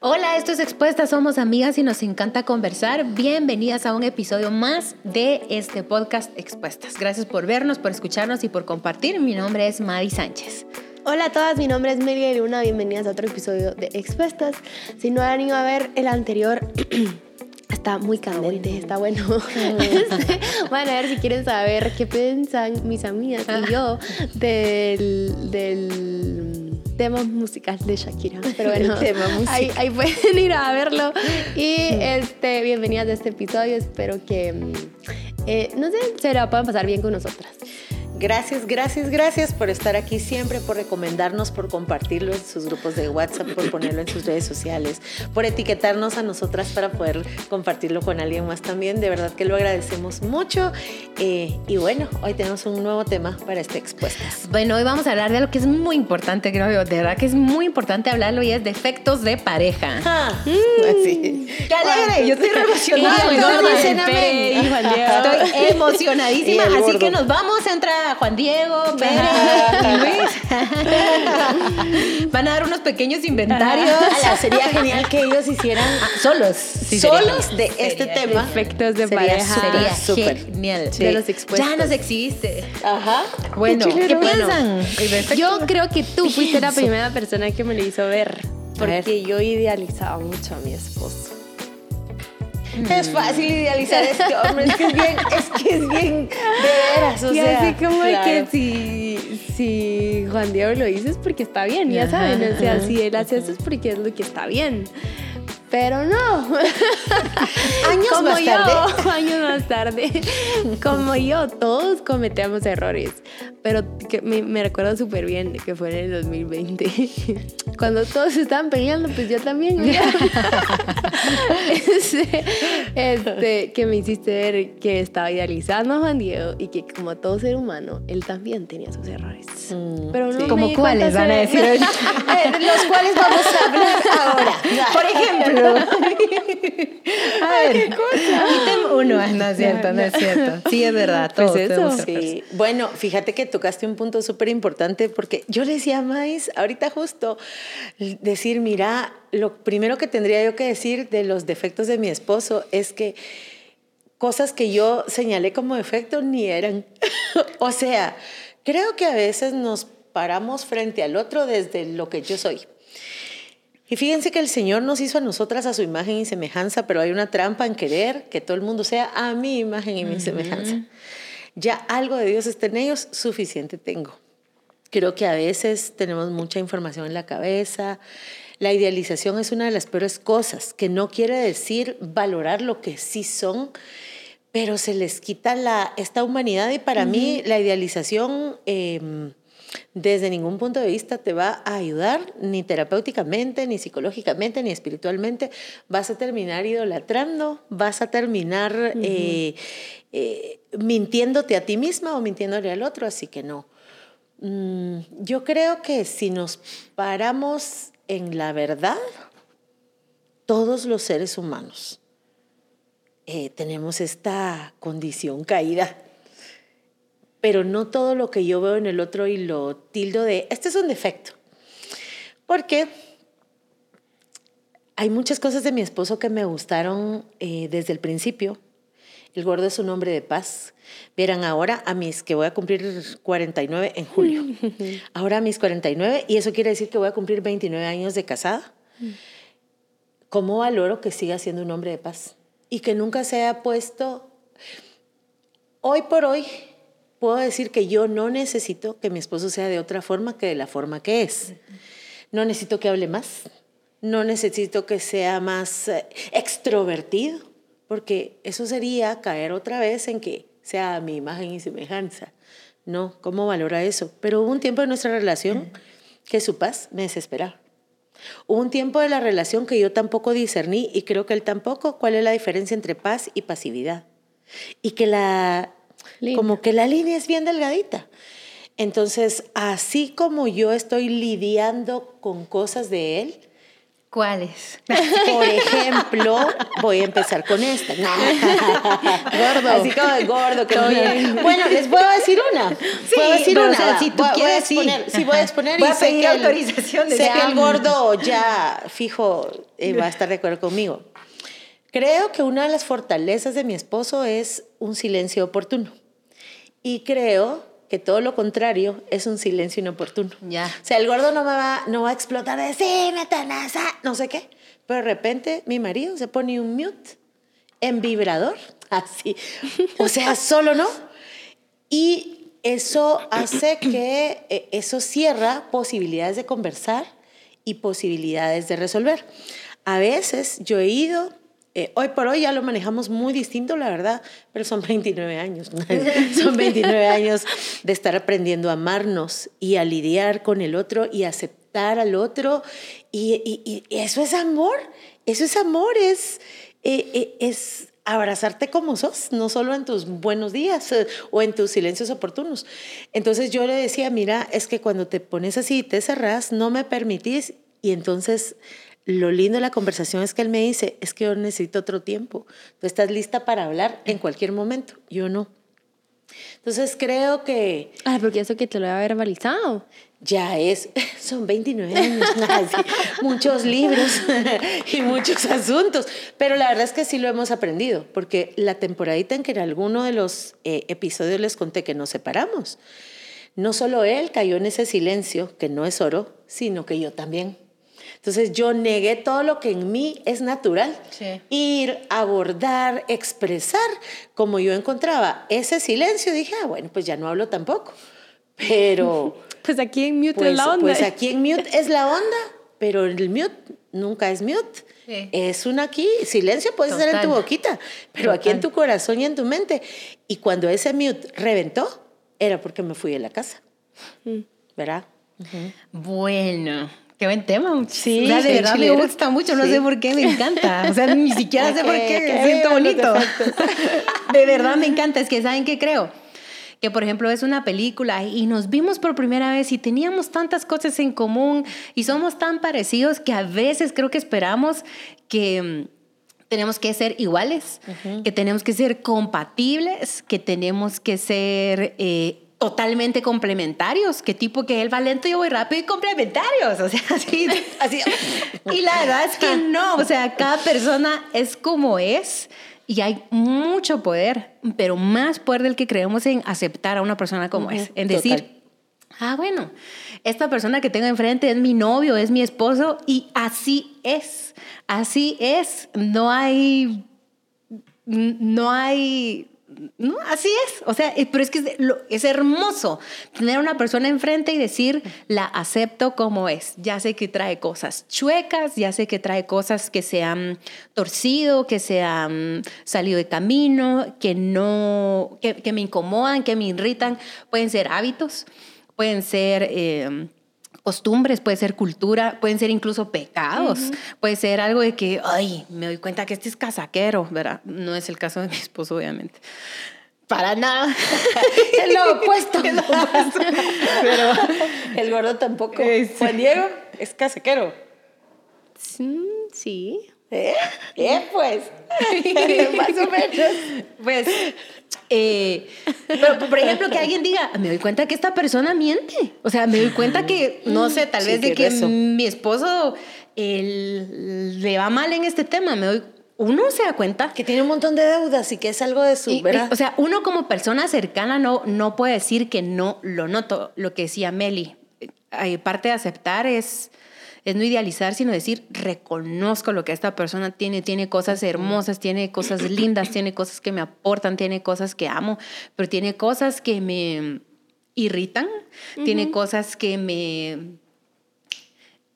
Hola, esto es Expuestas, somos amigas y nos encanta conversar. Bienvenidas a un episodio más de este podcast Expuestas. Gracias por vernos, por escucharnos y por compartir. Mi nombre es Madi Sánchez. Hola a todas, mi nombre es Melia Luna, bienvenidas a otro episodio de Expuestas. Si no han ido a ver el anterior, está muy candente, está bueno. Este, van a ver si quieren saber qué piensan mis amigas y yo del, del tema musical de Shakira. Pero bueno, ahí, ahí, pueden ir a verlo. Y este, bienvenidas a este episodio, espero que, mm, eh, no sé, se la puedan pasar bien con nosotras. Gracias, gracias, gracias por estar aquí siempre, por recomendarnos, por compartirlo en sus grupos de WhatsApp, por ponerlo en sus redes sociales, por etiquetarnos a nosotras para poder compartirlo con alguien más también. De verdad que lo agradecemos mucho. Eh, y bueno, hoy tenemos un nuevo tema para este Expuestas. Bueno, hoy vamos a hablar de algo que es muy importante, creo yo. De verdad que es muy importante hablarlo y es defectos de pareja. Ah, mm. ¡Qué alegre! Yo estoy emocionada. Estoy emocionadísima, así que nos vamos a entrar Juan Diego, Pérez y Luis. Van a dar unos pequeños inventarios. sería genial que ellos hicieran solos, solos de este tema. Efectos de pareja. Sería súper genial. De los expuestos. Ya nos existe. Ajá. Bueno, ¿qué, piensan? Yo creo que tú fuiste la primera persona que me lo hizo ver. Porque yo idealizaba mucho a mi esposo. Es fácil idealizar a este hombre, es que es bien, es que es bien de veras, o y sea. así como que si, si Juan Diego lo dice es porque está bien, ya saben, o sea, si él hace eso es porque es lo que está bien. Pero no. Años como más yo, tarde. Años más tarde. Como yo, todos cometemos errores. Pero que me, recuerdo súper bien que fue en el 2020. Cuando todos estaban peleando, pues yo también. este, este, que me hiciste ver que estaba idealizando a Juan Diego y que como todo ser humano, él también tenía sus errores. Mm, Pero no sí. me ¿Como cuáles van a decir hoy? Eh, los cuales vamos a hablar ahora. Por ejemplo. A ver, ítem uno. No es cierto, no es cierto. Sí, es verdad. Pues todos eso. Sí, bueno, fíjate que tocaste un punto súper importante porque yo le decía a Mais, ahorita justo, decir, mira, lo primero que tendría yo que decir de los defectos de mi esposo es que cosas que yo señalé como defecto ni eran. o sea, creo que a veces nos paramos frente al otro desde lo que yo soy. Y fíjense que el Señor nos hizo a nosotras a su imagen y semejanza, pero hay una trampa en querer que todo el mundo sea a mi imagen y mi semejanza. Ya algo de Dios está en ellos, suficiente tengo. Creo que a veces tenemos mucha información en la cabeza. La idealización es una de las peores cosas, que no quiere decir valorar lo que sí son, pero se les quita la, esta humanidad y para mí la idealización... eh, desde ningún punto de vista te va a ayudar, ni terapéuticamente, ni psicológicamente, ni espiritualmente. Vas a terminar idolatrando, vas a terminar eh, eh, mintiéndote a ti misma o mintiéndole al otro, así que no. Mm, yo creo que si nos paramos en la verdad, todos los seres humanos eh, tenemos esta condición caída pero no todo lo que yo veo en el otro y lo tildo de, este es un defecto. Porque hay muchas cosas de mi esposo que me gustaron eh, desde el principio. El gordo es un hombre de paz. Vieran, ahora a mis, que voy a cumplir 49 en julio. Ahora a mis 49, y eso quiere decir que voy a cumplir 29 años de casada. ¿Cómo valoro que siga siendo un hombre de paz? Y que nunca se haya puesto, hoy por hoy, puedo decir que yo no necesito que mi esposo sea de otra forma que de la forma que es. No necesito que hable más, no necesito que sea más eh, extrovertido, porque eso sería caer otra vez en que sea a mi imagen y semejanza. No, ¿cómo valora eso? Pero hubo un tiempo en nuestra relación que su paz me desesperaba. Hubo un tiempo de la relación que yo tampoco discerní y creo que él tampoco cuál es la diferencia entre paz y pasividad. Y que la Línea. como que la línea es bien delgadita. Entonces, así como yo estoy lidiando con cosas de él, ¿Cuáles? Por ejemplo, voy a empezar con esta. gordo. Así como de gordo. Que no bueno, les puedo decir una. Sí, puedo decir una. o sea, si tú voy, quieres, voy a exponer, sí. sí. voy a exponer Voy y a sé pedir que el- autorización de Sé que el gordo ya fijo eh, va a estar de acuerdo conmigo. Creo que una de las fortalezas de mi esposo es un silencio oportuno. Y creo que todo lo contrario es un silencio inoportuno. Ya. O sea, el gordo no me va, no va a explotar de sí, me tenés a-", no sé qué. Pero de repente mi marido se pone un mute en vibrador, así. O sea, solo no. Y eso hace que eh, eso cierra posibilidades de conversar y posibilidades de resolver. A veces yo he ido, eh, hoy por hoy ya lo manejamos muy distinto, la verdad, pero son 29 años. son 29 años de estar aprendiendo a amarnos y a lidiar con el otro y aceptar al otro. Y, y- y eso es amor, eso es amor, es, eh, eh, es abrazarte como sos, no solo en tus buenos días o en tus silencios oportunos. Entonces yo le decía, mira, es que cuando te pones así y te cerrás, no me permitís. Y entonces lo lindo de la conversación es que él me dice, es que yo necesito otro tiempo. Tú estás lista para hablar en cualquier momento. Yo no. Entonces creo que Ah, porque eso que te lo había verbalizado. ya es, son 29 años, muchos libros y muchos asuntos, pero la verdad es que sí lo hemos aprendido, porque la temporadita en que en alguno de los eh, episodios les conté que nos separamos, no solo él cayó en ese silencio, que no es oro, sino que yo también. Entonces yo negué todo lo que en mí es natural. Sí. Ir, abordar, expresar, como yo encontraba ese silencio, dije, ah, bueno, pues ya no hablo tampoco. Pero... Pues aquí en mute Pues, es la onda. pues aquí en mute es la onda, pero el mute nunca es mute. Sí. Es un aquí, silencio puede ser en tu Total. boquita, pero aquí en Total. tu corazón y en tu mente. Y cuando ese mute reventó, era porque me fui de la casa. Mm. ¿Verdad? Bueno, qué buen tema. Sí, o sea, de verdad chilero. me gusta mucho, no Sí. sé por qué me encanta. O sea, ni siquiera sé por qué, me siento bonito. De verdad me encanta, es que ¿saben qué creo? Que por ejemplo es una película y nos vimos por primera vez y teníamos tantas cosas en común y somos tan parecidos que a veces creo que esperamos que mm, tenemos que ser iguales, que tenemos que ser compatibles, que tenemos que ser eh, totalmente complementarios, que tipo que él va lento, yo voy rápido y complementarios, o sea, así. Así. Y la verdad es que no, o sea, cada persona es como es y hay mucho poder, pero más poder del que creemos en aceptar a una persona como es, en total. decir, ah, bueno, esta persona que tengo enfrente es mi novio, es mi esposo y así es, así es, no hay, no hay... No, así es. O sea, eh, pero es que es, hermoso tener una persona enfrente y decir, la acepto como es. Ya sé que trae cosas chuecas, ya sé que trae cosas que se han torcido, que se han salido de camino, que no, que me incomodan, que me irritan. Pueden ser hábitos, pueden ser... eh, costumbres, puede ser cultura, pueden ser incluso pecados, puede ser algo de que, ay, me doy cuenta que este es casaquero, ¿verdad? No es el caso de mi esposo, obviamente. Para nada. Es lo opuesto. Es lo opuesto. Pero, El gordo tampoco. Eh. Juan Diego es casequero. Mm, Sí. ¿Eh? ¿Eh? Pues. Más o menos. pues, eh, pero por ejemplo, que alguien diga, me doy cuenta que esta persona miente. O sea, me doy cuenta que, no sé, tal Sí, vez de que mi esposo él, le va mal en este tema. Me doy, uno se da cuenta Que tiene un montón de deudas y que es algo de su, Y- y, ¿verdad? o sea, uno como persona cercana no, no puede decir que no lo noto. Lo que decía Meli, eh, parte de aceptar es, es no idealizar, sino decir, reconozco lo que esta persona tiene, tiene cosas hermosas, tiene cosas lindas, tiene cosas que me aportan, tiene cosas que amo, pero tiene cosas que me irritan, tiene cosas que me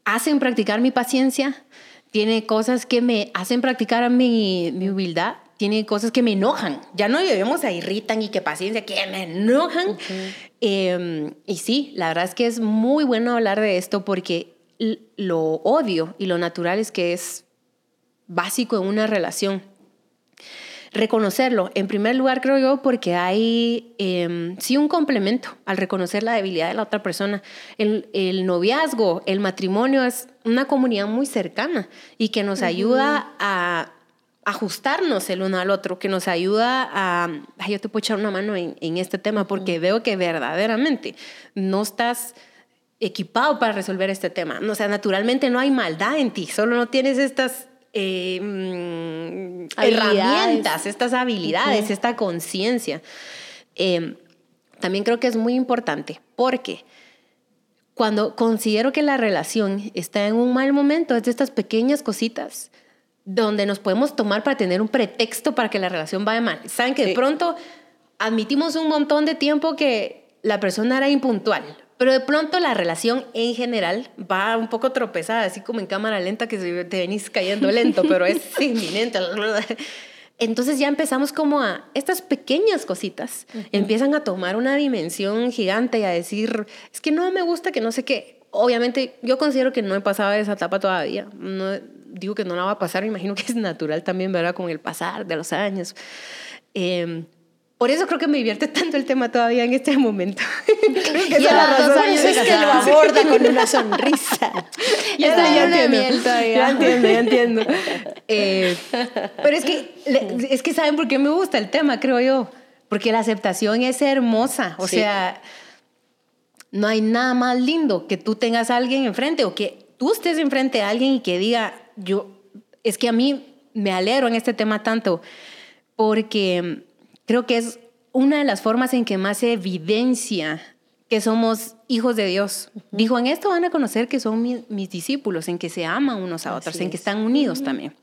hacen practicar mi paciencia, tiene cosas que me hacen practicar mi, mi humildad, tiene cosas que me enojan. Ya no llevemos a irritan y que paciencia, que me enojan. Eh, y sí, la verdad es que es muy bueno hablar de esto porque lo odio y lo natural es que es básico en una relación. Reconocerlo, en primer lugar creo yo, porque hay eh, sí un complemento al reconocer la debilidad de la otra persona. El, el noviazgo, el matrimonio es una comunidad muy cercana y que nos ayuda a ajustarnos el uno al otro, que nos ayuda a, ay, yo te puedo echar una mano en, en este tema porque veo que verdaderamente no estás equipado para resolver este tema. O sea, naturalmente no hay maldad en ti, solo no tienes estas eh, mm, herramientas, estas habilidades, esta conciencia. Eh, también creo que es muy importante porque cuando considero que la relación está en un mal momento, es de estas pequeñas cositas donde nos podemos tomar para tener un pretexto para que la relación vaya mal. Saben que de pronto admitimos un montón de tiempo que la persona era impuntual, pero de pronto la relación en general va un poco tropezada, así como en cámara lenta que te venís cayendo lento, pero es inminente. Entonces ya empezamos como a estas pequeñas cositas empiezan a tomar una dimensión gigante y a decir, es que no me gusta que no sé qué. Obviamente yo considero que no he pasado esa etapa todavía. No, digo que no la va a pasar, me imagino que es natural también, ¿verdad? Con el pasar de los años. Em, por eso creo que me divierte tanto el tema todavía en este momento. creo que ya la razón es que lo aborda con una sonrisa. ya está miel todavía. Ya entiendo, ya entiendo. Eh, pero es que, es que saben por qué me gusta el tema, creo yo. Porque la aceptación es hermosa. O sea, no hay nada más lindo que tú tengas a alguien enfrente o que tú estés enfrente a alguien y que diga, yo, es que a mí me alegro en este tema tanto porque creo que es una de las formas en que más se evidencia que somos hijos de Dios. Dijo, en esto van a conocer que son mis, discípulos, en que se aman unos a otros, en que están unidos también.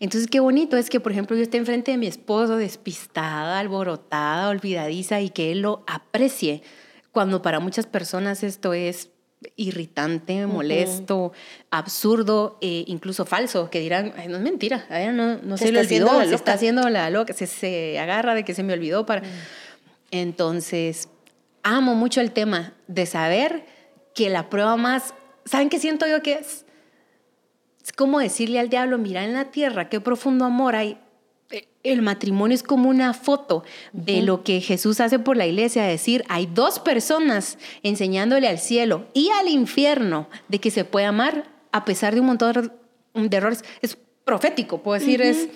Entonces, qué bonito es que, por ejemplo, yo esté enfrente de mi esposo despistada, alborotada, olvidadiza y que él lo aprecie, cuando para muchas personas esto es irritante, molesto, absurdo, e incluso falso, que dirán, no es mentira, no, no se, le olvidó, se está haciendo la loca, se, se, agarra de que se me olvidó para... Mm. Entonces, amo mucho el tema de saber que la prueba más, ¿saben qué siento yo que es? Es como decirle al diablo, mira en la tierra, qué profundo amor hay el matrimonio es como una foto de lo que Jesús hace por la iglesia, decir, hay dos personas enseñándole al cielo y al infierno de que se puede amar a pesar de un montón de errores. Es profético, puedo decir, es...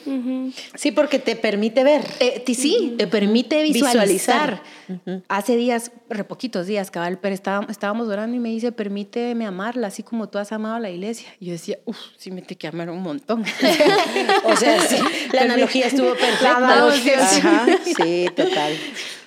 Sí, porque te permite ver. sí, te permite visualizar. Hace días, re poquitos días, cabal, pero estábamos orando y me dice, permíteme amarla, así como tú has amado a la iglesia. Y yo decía, uff, sí me te que amar un montón. o sea, sí, la analogía estuvo perfecta. sí, total.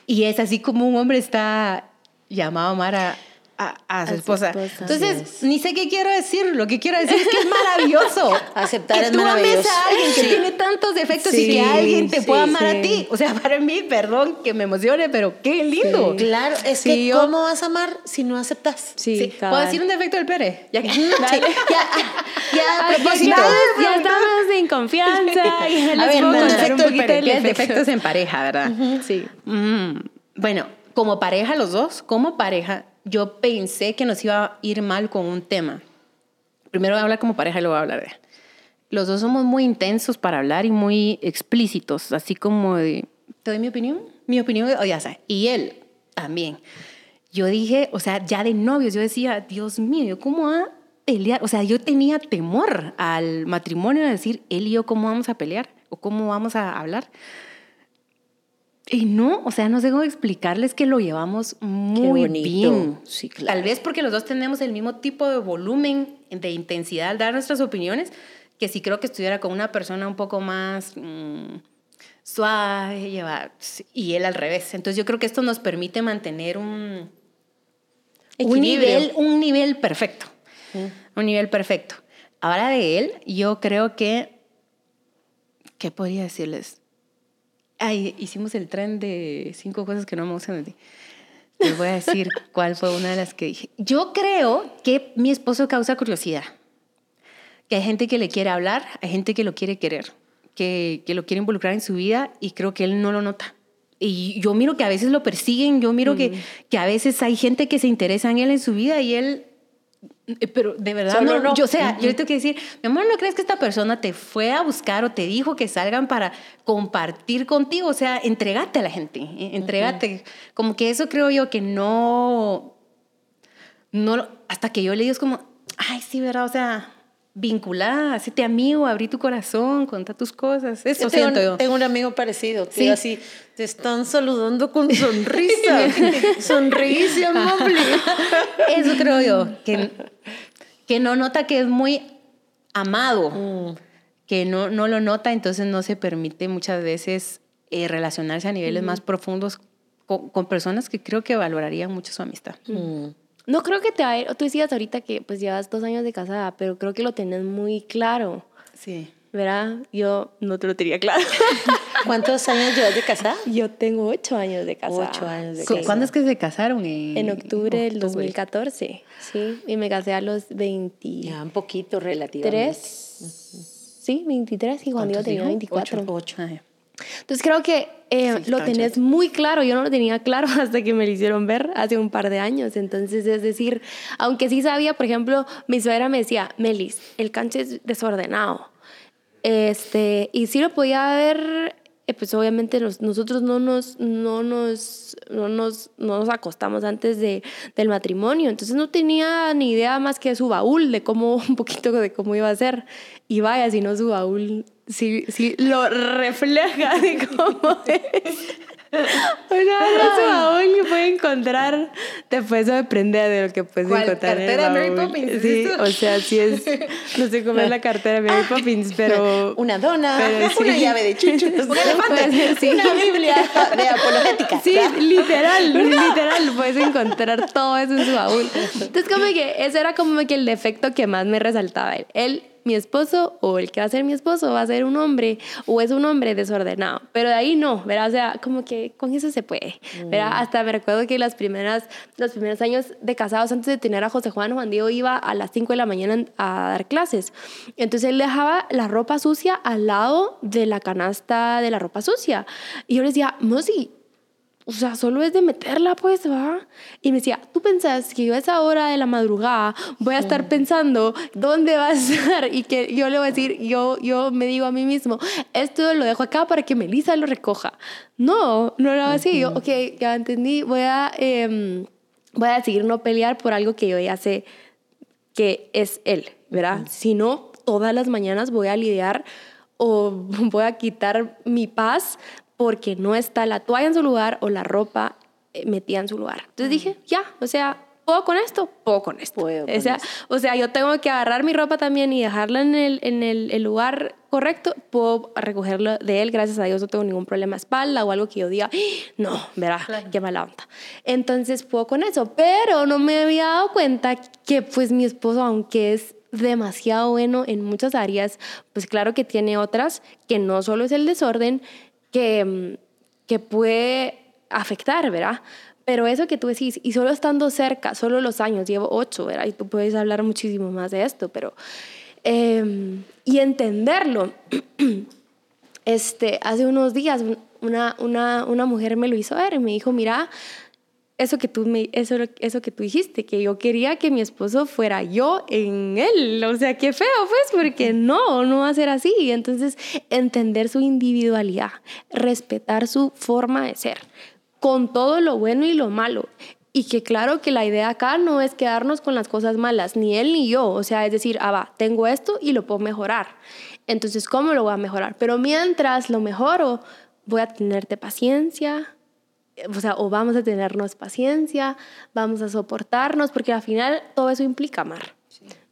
Y es así como un hombre está llamado a amar a, a, su, esposa. Entonces, ni sé qué quiero decir. Lo que quiero decir es que es maravilloso. Aceptar que es tú maravilloso. ames a alguien que tiene tantos defectos y que alguien te pueda amar a ti. O sea, para mí, perdón que me emocione, pero qué lindo. Claro, es que ¿cómo vas a amar si no aceptas? Sí, ¿Puedo decir un defecto del Pere? Ya, ya, ya, a propósito. Ya estamos en confianza. A ver, un defecto un poquito defectos en pareja, ¿verdad? Sí. Mm, bueno, como pareja los dos, como pareja, yo pensé que nos iba a ir mal con un tema. Primero voy a hablar como pareja y luego voy a hablar de. Los dos somos muy intensos para hablar y muy explícitos, así como de, ¿te doy mi opinión? Mi opinión, oh, ya sabes. Y él también. Yo dije, o sea, ya de novios, yo decía, Dios mío, ¿cómo a pelear? O sea, yo tenía temor al matrimonio de decir, él y yo, ¿cómo vamos a pelear? ¿O cómo vamos a hablar? Y no, o sea, no sé cómo explicarles que lo llevamos muy bien. Sí, claro. Tal vez porque los dos tenemos el mismo tipo de volumen, de intensidad al dar nuestras opiniones, que si creo que estuviera con una persona un poco más mm, suave, llevar, y él al revés. Entonces yo creo que esto nos permite mantener un, un, nivel, un nivel perfecto. Un nivel perfecto. Ahora de él, yo creo que, ¿qué podría decirles? Ay, hicimos el tren de cinco cosas que no me gustan de ti. Les voy a decir cuál fue una de las que dije. Yo creo que mi esposo causa curiosidad. Que hay gente que le quiere hablar, hay gente que lo quiere querer, que, que lo quiere involucrar en su vida y creo que él no lo nota. Y yo miro que a veces lo persiguen, yo miro que, que a veces hay gente que se interesa en él en su vida y él pero de verdad, no, yo, o sea, yo le tengo que decir, mi amor, ¿no crees que esta persona te fue a buscar o te dijo que salgan para compartir contigo? O sea, entregate a la gente, eh, entregate. Como que eso creo yo que no, no, hasta que yo le digo es como, ay, sí, ¿verdad? O sea, vinculada, hacete amigo, abrí tu corazón, contá tus cosas. Eso Yo tengo, siento yo. tengo un amigo parecido, que Sí. así, te están saludando con sonrisa. Sonrisa, amable. Eso creo yo, que, que no nota que es muy amado, Mm. que no, no lo nota, entonces no se permite muchas veces eh, relacionarse a niveles más profundos con, con personas que creo que valorarían mucho su amistad. Mm. No creo que te va a ir, tú decías ahorita que pues llevas dos años de casada, pero creo que lo tenés muy claro, Sí. ¿verdad? Yo no te lo tenía claro. ¿Cuántos años llevas de casada? Yo tengo ocho años de casada. Ocho años de casada. ¿Cuándo es que se casaron? En, En octubre del octubre. 2014, sí, y me casé a los 23, Ya, un poquito relativamente. sí, 23 y cuando yo ¿Cuántos tenía dijo? 24. Ocho, ocho. Entonces creo que eh, Sí, lo tenés muy claro, yo no lo tenía claro hasta que me lo hicieron ver hace un par de años. Entonces, es decir, aunque sí sabía, por ejemplo, mi suegra me decía, Melis, el canche es desordenado. Este, y sí lo podía ver, eh, pues obviamente nos- nosotros no nos, no nos, no nos, no nos acostamos antes de, del matrimonio, entonces no tenía ni idea más que su baúl, de cómo, un poquito de cómo iba a ser. Y vaya, si no su baúl, sí, sí lo refleja de cómo es. Vez su baúl que puede encontrar, después eso depende de lo que puedes encontrar. en el ¿Cartera de Mary baúl. Poppins, Sí, o sea, sí es, no sé cómo es la cartera de Mary Poppins, pero... Una dona, Pero sí. una llave de chucho, un elefante, sí. una Biblia de apologética. Sí, ¿verdad? literal, literal, puedes encontrar todo eso en su baúl. Entonces, como que ese era como que el defecto que más me resaltaba él. Mi esposo, o el que va a ser mi esposo, va a ser un hombre, o es un hombre desordenado. Pero de ahí no, ¿verdad? O sea, como que con eso se puede, ¿verdad? Hasta me recuerdo que las primeras, los primeros años de casados, antes de tener a José Juan, Juan Diego iba a las 5 de la mañana a dar clases. Entonces, él dejaba la ropa sucia al lado de la canasta de la ropa sucia. Y yo le decía, Mosi, o sea, solo es de meterla, pues, va. Y me decía, ¿tú pensás que yo a esa hora de la madrugada voy a estar pensando dónde va a estar? Y que yo le voy a decir, yo, yo me digo a mí mismo, esto lo dejo acá para que Melissa lo recoja. No, no era así. Yo, ok, ya entendí, voy a, em, voy a decidir no pelear por algo que yo ya sé que es él, ¿verdad? Si no, todas las mañanas voy a lidiar o voy a quitar mi paz porque no está la toalla en su lugar o la ropa eh, metida en su lugar. Entonces dije, ya, o sea, ¿puedo con esto? Puedo con esto. Puedo con o, sea, esto. o sea, yo tengo que agarrar mi ropa también y dejarla en el, en el, el lugar correcto. Puedo recogerlo de él, gracias a Dios no tengo ningún problema de espalda o algo que yo diga, "Ah, no, verá, qué mala onda. Entonces puedo con eso, pero no me había dado cuenta que pues mi esposo, aunque es demasiado bueno en muchas áreas, pues claro que tiene otras que no solo es el desorden, que, mm, que puede afectar, ¿verdad? Pero eso que tú decís, y solo estando cerca, solo los años, llevo ocho, ¿verdad? Y tú puedes hablar muchísimo más de esto, pero... eh, y entenderlo. Este, hace unos días una, una, una mujer me lo hizo ver y me dijo, mira, eso que, tú me, eso, eso que tú dijiste, que yo quería que mi esposo fuera yo en él. O sea, qué feo, pues, porque no, no va a ser así. Entonces, entender su individualidad, respetar su forma de ser, con todo lo bueno y lo malo. Y que claro que la idea acá no es quedarnos con las cosas malas, ni él ni yo. O sea, es decir, ah, va, tengo esto y lo puedo mejorar. Entonces, ¿cómo lo voy a mejorar? Pero mientras lo mejoro, voy a tenerte paciencia, o sea, o vamos a tenernos paciencia, vamos a soportarnos, porque al final todo eso implica amar,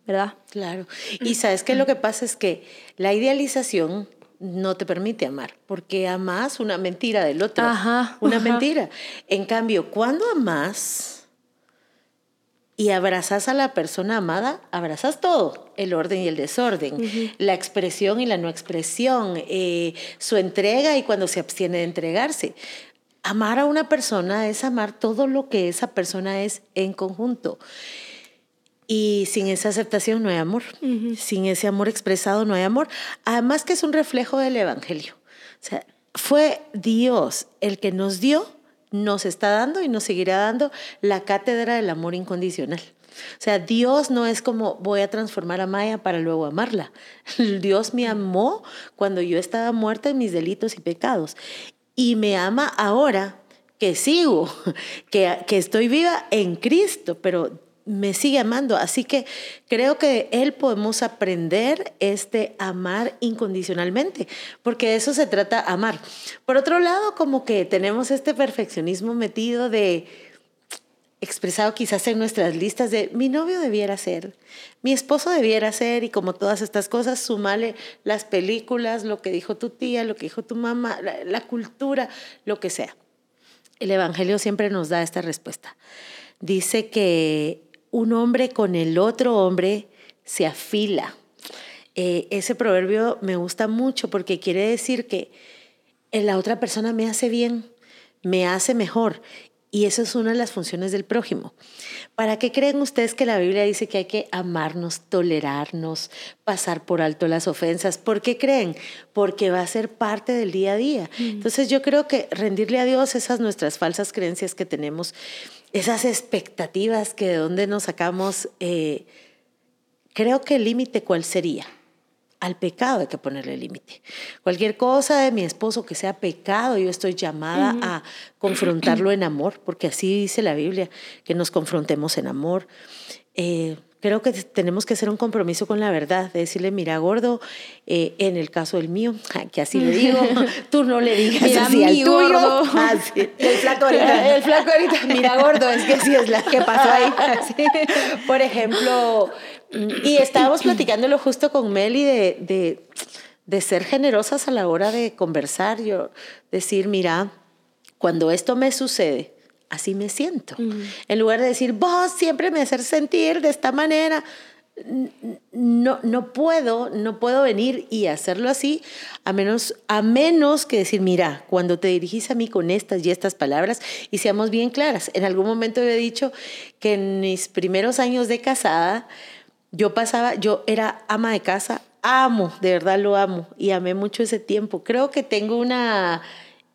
¿verdad? Claro. Y sabes que lo que pasa es que la idealización no te permite amar, porque amas una mentira del otro. Ajá, Una ajá. mentira. En cambio, cuando amas y abrazas a la persona amada, abrazas todo, el orden y el desorden, la expresión y la no expresión, eh, su entrega y cuando se abstiene de entregarse. Amar a una persona es amar todo lo que esa persona es en conjunto. Y sin esa aceptación no hay amor. Sin ese amor expresado no hay amor. Además que es un reflejo del Evangelio. O sea, fue Dios el que nos dio, nos está dando y nos seguirá dando la cátedra del amor incondicional. O sea, Dios no es como voy a transformar a Maya para luego amarla. Dios me amó cuando yo estaba muerta en mis delitos y pecados. Y me ama ahora que sigo, que, que estoy viva en Cristo, pero me sigue amando. Así que creo que él podemos aprender este amar incondicionalmente, porque de eso se trata amar. Por otro lado, como que tenemos este perfeccionismo metido de expresado quizás en nuestras listas de mi novio debiera ser, mi esposo debiera ser y como todas estas cosas, sumale las películas, lo que dijo tu tía, lo que dijo tu mamá, la, cultura, lo que sea. El Evangelio siempre nos da esta respuesta. Dice que un hombre con el otro hombre se afila. Eh, ese proverbio me gusta mucho porque quiere decir que la otra persona me hace bien, me hace mejor. Y eso es una de las funciones del prójimo. ¿Para qué creen ustedes que la Biblia dice que hay que amarnos, tolerarnos, pasar por alto las ofensas? ¿Por qué creen? Porque va a ser parte del día a día. Mm. Entonces yo creo que rendirle a Dios esas nuestras falsas creencias que tenemos esas expectativas que de dónde nos sacamos, eh, creo que el límite cuál sería. Al pecado hay que ponerle límite. Cualquier cosa de mi esposo que sea pecado, yo estoy llamada a confrontarlo en amor, porque así dice la Biblia, que nos confrontemos en amor. Eh, creo que tenemos que hacer un compromiso con la verdad, de decirle, mira, gordo, eh, en el caso del mío, que así le digo, tú no le digas mira, así al tuyo. Gordo. Ah, el flaco ahorita. El flaco ahorita, mira, gordo, es que sí es la que pasó ahí. Por ejemplo, y estábamos platicándolo justo con Meli de, de, de ser generosas a la hora de conversar, yo decir, mira, cuando esto me sucede, así me siento. En lugar de decir, vos siempre me haces sentir de esta manera, no, no puedo, no puedo venir y hacerlo así, a menos, a menos que decir, mira, cuando te dirigís a mí con estas y estas palabras, y seamos bien claras, en algún momento he dicho que en mis primeros años de casada, yo pasaba, yo era ama de casa, amo, de verdad lo amo, y amé mucho ese tiempo. Creo que tengo una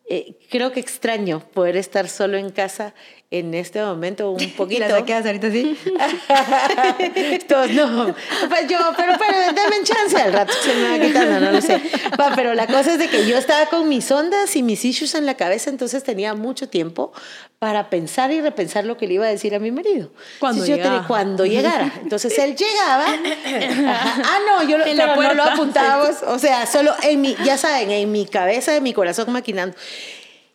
eh, creo que extraño poder estar solo en casa en este momento un poquito. ¿Y las quedas ahorita así? Todos, no. Pues yo, pero, pero dame chance al rato, se me va quitando, no lo sé. pero la cosa es de que yo estaba con mis ondas y mis issues en la cabeza, entonces tenía mucho tiempo para pensar y repensar lo que le iba a decir a mi marido. Cuando llegara. cuando llegara. Entonces él llegaba. ah, no, yo en la no lo apuntábamos. O sea, solo en mi, ya saben, en mi cabeza, en mi corazón maquinando.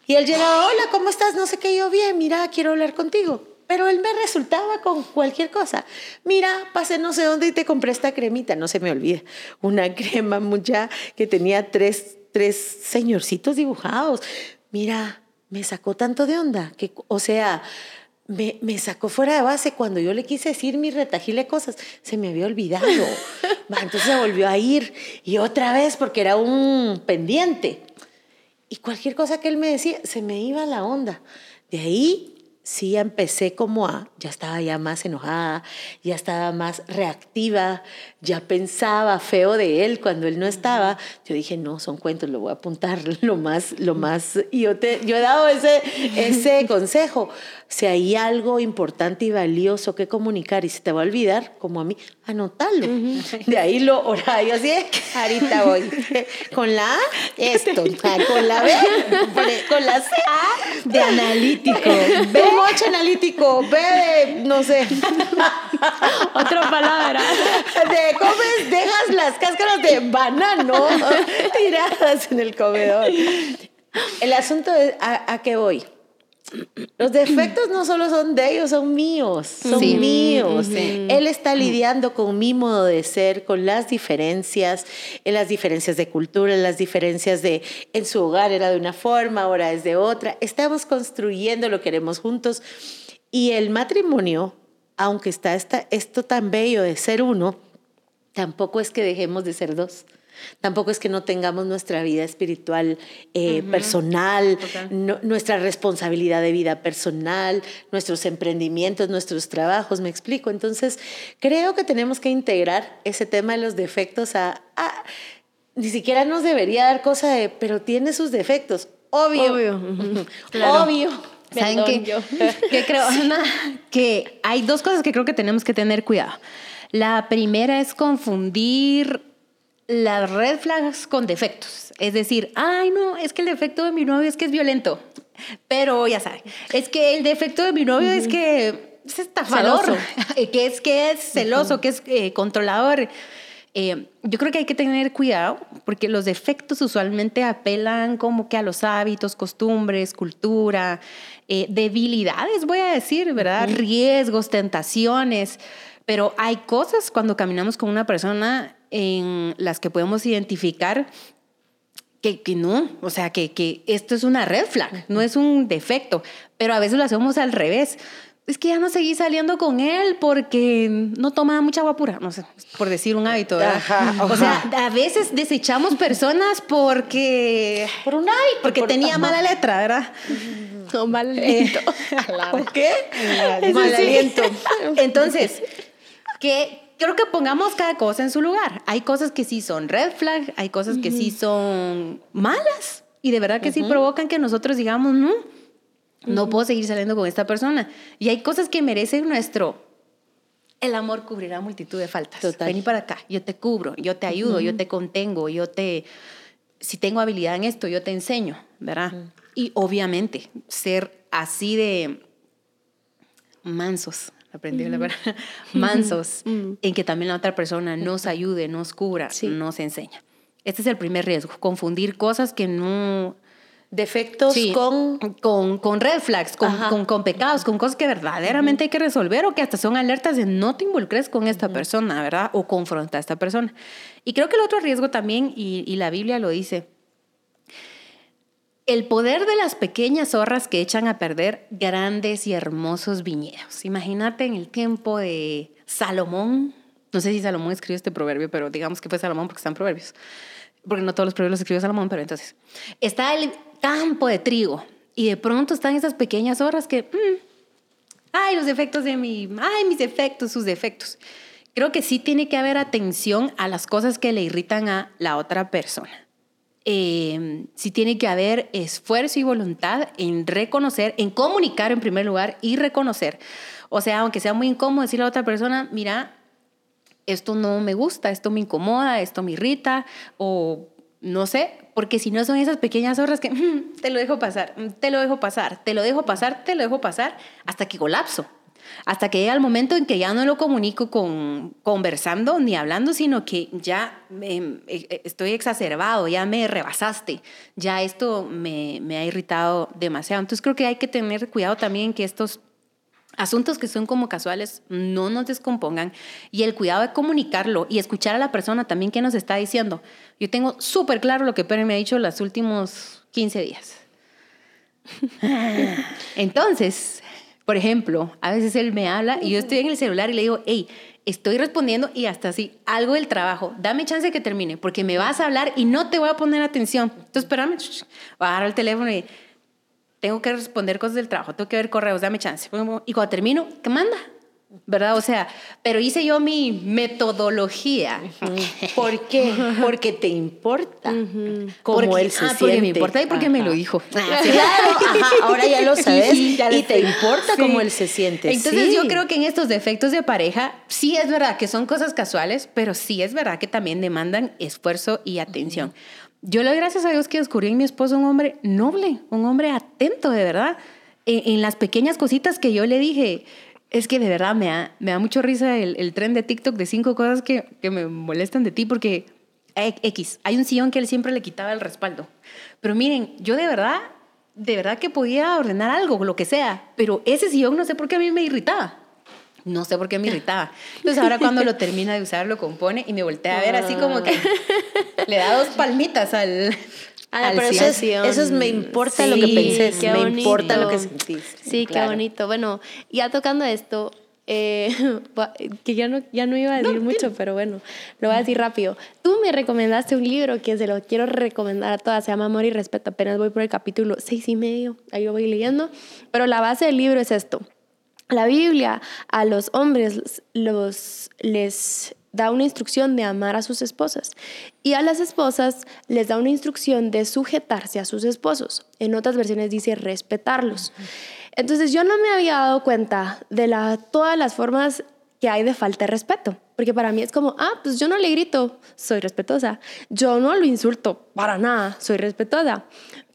Y él llegaba, hola, ¿cómo estás? No sé qué, yo bien, mira, quiero hablar contigo. Pero él me resultaba con cualquier cosa. Mira, pasé no sé dónde y te compré esta cremita, no se me olvida. Una crema mucha que tenía tres, tres señorcitos dibujados. Mira, me sacó tanto de onda, que, o sea, me, me, sacó fuera de base cuando yo le quise decir mi retajile cosas, se me había olvidado. Entonces se volvió a ir y otra vez porque era un pendiente. Y cualquier cosa que él me decía, se me iba la onda. De ahí sí ya empecé como a, ya estaba ya más enojada, ya estaba más reactiva, ya pensaba feo de él cuando él no estaba. Yo dije, no, son cuentos, lo voy a apuntar lo más, lo más. Y yo, te, yo he dado ese, ese consejo. Si hay algo importante y valioso que comunicar y se te va a olvidar, como a mí, anótalo. De ahí lo yo así, ahorita voy. Con la A, esto. Con la B, con la C, de analítico. B, mocho analítico. B de, no sé. Otra palabra. De comes, dejas las cáscaras de banano tiradas en el comedor. El asunto es, ¿a, a qué voy? Los defectos no solo son de ellos, son míos, son míos. Él está lidiando con mi modo de ser, con las diferencias, en las diferencias de cultura, en las diferencias de, en su hogar era de una forma, ahora es de otra. Estamos construyendo lo que queremos juntos. Y el matrimonio, aunque está esto tan bello de ser uno, tampoco es que dejemos de ser dos. Tampoco es que no tengamos nuestra vida espiritual eh, personal, nuestra responsabilidad de vida personal, nuestros emprendimientos, nuestros trabajos, me explico. Entonces, creo que tenemos que integrar ese tema de los defectos a... ni siquiera nos debería dar cosa de, pero tiene sus defectos. Obvio. Obvio. Obvio. ¿Saben qué? que creo, que hay dos cosas que creo que tenemos que tener cuidado. La primera es confundir las red flags con defectos. Es decir, ay, no, es que el defecto de mi novio es que es violento. Pero ya saben, es que el defecto de mi novio es que es estafador, Celoso. que es, que es celoso, que es eh, controlador. Eh, yo creo que hay que tener cuidado porque los defectos usualmente apelan como que a los hábitos, costumbres, cultura, eh, debilidades, voy a decir, ¿verdad? Riesgos, tentaciones. Pero hay cosas cuando caminamos con una persona en las que podemos identificar que, que no, o sea, que, que esto es una red flag, no es un defecto, pero a veces lo hacemos al revés. Es que ya no seguí saliendo con él porque no tomaba mucha agua pura, no sé, por decir un hábito, ¿verdad? Ajá, O sea, a veces desechamos personas porque... Por un hábito, Porque por- tenía mala letra, ¿verdad? No, mal Eh, ¿Por qué? Mal aliento. Entonces, que creo que pongamos cada cosa en su lugar. Hay cosas que sí son red flag, hay cosas que sí son malas y de verdad que sí provocan que nosotros digamos, no, no puedo seguir saliendo con esta persona. Y hay cosas que merecen nuestro... El amor cubrirá multitud de faltas. Total. Vení para acá, yo te cubro, yo te ayudo, yo te contengo, yo te... Si tengo habilidad en esto, yo te enseño, ¿verdad? Y obviamente, ser así de mansos, aprendí la verdad, mansos, en que también la otra persona nos ayude, nos cubra, Sí. nos enseña. Este es el primer riesgo, confundir cosas que no... Defectos Sí, con... con, con red flags, con, con, con pecados, con cosas que verdaderamente hay que resolver o que hasta son alertas de no te involucres con esta persona, ¿verdad? O confronta a esta persona. Y creo que el otro riesgo también, y, y la Biblia lo dice, el poder de las pequeñas zorras que echan a perder grandes y hermosos viñedos. Imagínate en el tiempo de Salomón. No sé si Salomón escribió este proverbio, pero digamos que fue Salomón porque están proverbios. Porque no todos los proverbios los escribió Salomón, pero entonces. Está el campo de trigo y de pronto están esas pequeñas zorras que. mm, ay, los defectos de mi. Ay, mis defectos, sus defectos. Creo que sí tiene que haber atención a las cosas que le irritan a la otra persona eh, sí tiene que haber esfuerzo y voluntad en reconocer, en comunicar en primer lugar y reconocer. O sea, aunque sea muy incómodo decirle a otra persona, mira, esto no me gusta, esto me incomoda, esto me irrita, o no sé, porque si no son esas pequeñas horas que "Mm, te lo dejo pasar, mm, te lo dejo pasar, te lo dejo pasar, te lo dejo pasar, hasta que colapso. Hasta que llega el momento en que ya no lo comunico con, conversando ni hablando, sino que ya em, eh, estoy exacerbado, ya me rebasaste, ya esto me, me ha irritado demasiado. Entonces creo que hay que tener cuidado también que estos asuntos que son como casuales no nos descompongan y el cuidado de comunicarlo y escuchar a la persona también que nos está diciendo. Yo tengo súper claro lo que Pere me ha dicho los últimos 15 días. Entonces, por ejemplo, a veces él me habla y yo estoy en el celular y le digo, hey, estoy respondiendo y hasta así, algo del trabajo, dame chance que termine, porque me vas a hablar y no te voy a poner atención. Entonces, espérame, agarrar el teléfono y tengo que responder cosas del trabajo, tengo que ver correos, dame chance. Y cuando termino, ¿qué manda? ¿Verdad? O sea, pero hice yo mi metodología. ¿Por qué? Porque te importa cómo Porque- él se ah, siente. porque me importa y porque me Ajá. lo dijo. Claro, ajá, ahora ya lo sabes sí, ya lo y te sé. importa Sí. cómo él se siente. Entonces yo creo que en estos defectos de pareja sí es verdad que son cosas casuales, pero sí es verdad que también demandan esfuerzo y atención. Yo le doy gracias a Dios que descubrí en mi esposo un hombre noble, un hombre atento de verdad, en, en las pequeñas cositas que yo le dije. Es que de verdad me da, me da mucho risa el, el tren de TikTok de cinco cosas que, que me molestan de ti porque eh, X, hay un sillón que él siempre le quitaba el respaldo. Pero miren, yo de verdad, de verdad que podía ordenar algo, lo que sea, pero ese sillón no sé por qué a mí me irritaba. No sé por qué me irritaba. Entonces ahora cuando lo termina de usar lo compone y me voltea a ver así como que le da dos palmitas al... Ah, pero eso es, eso es me importa lo que Sí, pensés, me importa lo que bonito. sentís. Sí, Claro. qué bonito. Bueno, ya tocando esto, eh, que ya no, ya no iba a decir mucho, pero bueno, lo voy a decir rápido. Tú me recomendaste un libro que se lo quiero recomendar a todas, se llama Amor y Respeto. Apenas voy por el capítulo seis y medio, ahí lo voy leyendo. Pero la base del libro es esto. La Biblia a los hombres los, les da una instrucción de amar a sus esposas y a las esposas les da una instrucción de sujetarse a sus esposos. En otras versiones dice respetarlos. Entonces yo no me había dado cuenta de la, todas las formas que hay de falta de respeto. Porque para mí es como, ah, pues yo no le grito, soy respetuosa. Yo no lo insulto, para nada, soy respetuosa.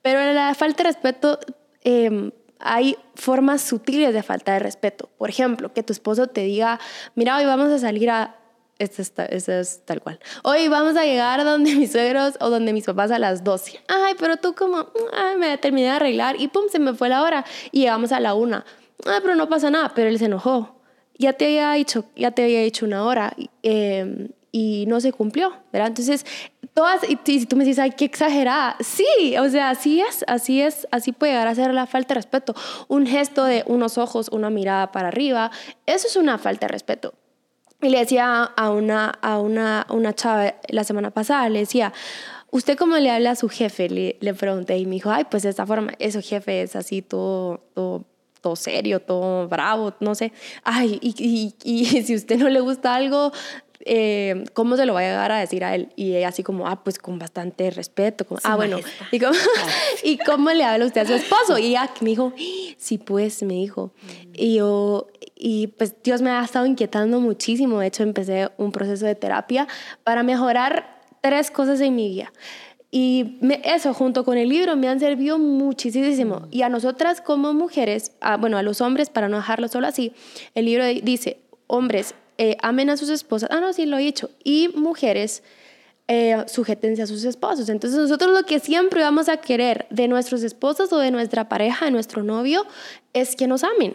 Pero la falta de respeto, eh, hay formas sutiles de falta de respeto. Por ejemplo, que tu esposo te diga, mira, hoy vamos a salir a... Esto es, es tal cual. Hoy vamos a llegar donde mis suegros o donde mis papás a las 12. Ay, pero tú como, ay, me terminé de arreglar y pum, se me fue la hora y llegamos a la una. Ay, pero no pasa nada, pero él se enojó. Ya te había dicho, ya te había dicho una hora. Eh, y no se cumplió, ¿verdad? Entonces, todas, y, si tú me dices, ay, qué exagerada, sí, o sea, así es, así es, así puede llegar a ser la falta de respeto. Un gesto de unos ojos, una mirada para arriba, eso es una falta de respeto. Y le decía a una, a una, una chava la semana pasada, le decía, ¿usted cómo le habla a su jefe? Le, le pregunté y me dijo, ay, pues de esta forma, eso jefe es así todo, todo todo serio, todo bravo, no sé. Ay, y, y, y, si usted no le gusta algo, eh, ¿cómo se lo va a llegar a decir a él? Y así como, ah, pues con bastante respeto. Como, ah, bueno. ¿Y cómo, ¿Y cómo, le habla usted a su esposo? Y ella me dijo, sí, pues, me dijo. Y yo, y pues Dios me ha estado inquietando muchísimo. De hecho, empecé un proceso de terapia para mejorar tres cosas en mi vida. Y eso, junto con el libro, me han servido muchísimo. Y a nosotras como mujeres, bueno, a los hombres, para no dejarlo solo así, el libro dice, hombres, eh, amen a sus esposas. Ah, no, sí, lo he dicho. Y mujeres, eh, sujétense a sus esposos. Entonces nosotros lo que siempre vamos a querer de nuestros esposos o de nuestra pareja, de nuestro novio, es que nos amen.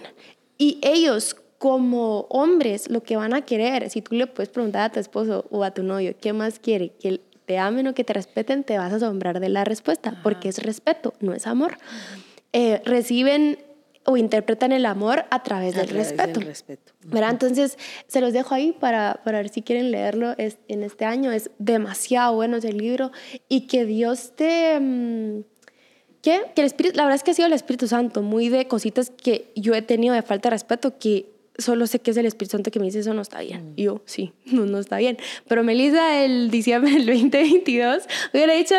Y ellos como hombres lo que van a querer, si tú le puedes preguntar a tu esposo o a tu novio, ¿qué más quiere? Que te amen o que te respeten, te vas a asombrar de la respuesta, porque es respeto, no es amor. Eh, reciben o interpretan el amor a través, del, respeto. respeto. Entonces, se los dejo ahí para, para ver si quieren leerlo es, en este año. Es demasiado bueno ese libro y que Dios te... Mm, ¿Qué? Que el Espíritu, la verdad es que ha sido el Espíritu Santo, muy de cositas que yo he tenido de falta de respeto que solo sé que es el Espíritu Santo que me dice eso no está bien. Y mm. yo, sí, no, no está bien. Pero Melissa el diciembre del 2022 hubiera dicho,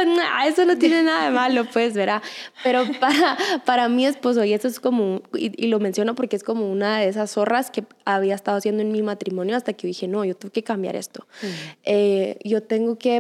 eso no tiene nada de malo, pues, verá. Pero para, para mi esposo, y eso es como, y, lo menciono porque es como una de esas zorras que había estado haciendo en mi matrimonio hasta que dije, no, yo tengo que cambiar esto. Mm. Eh, yo tengo que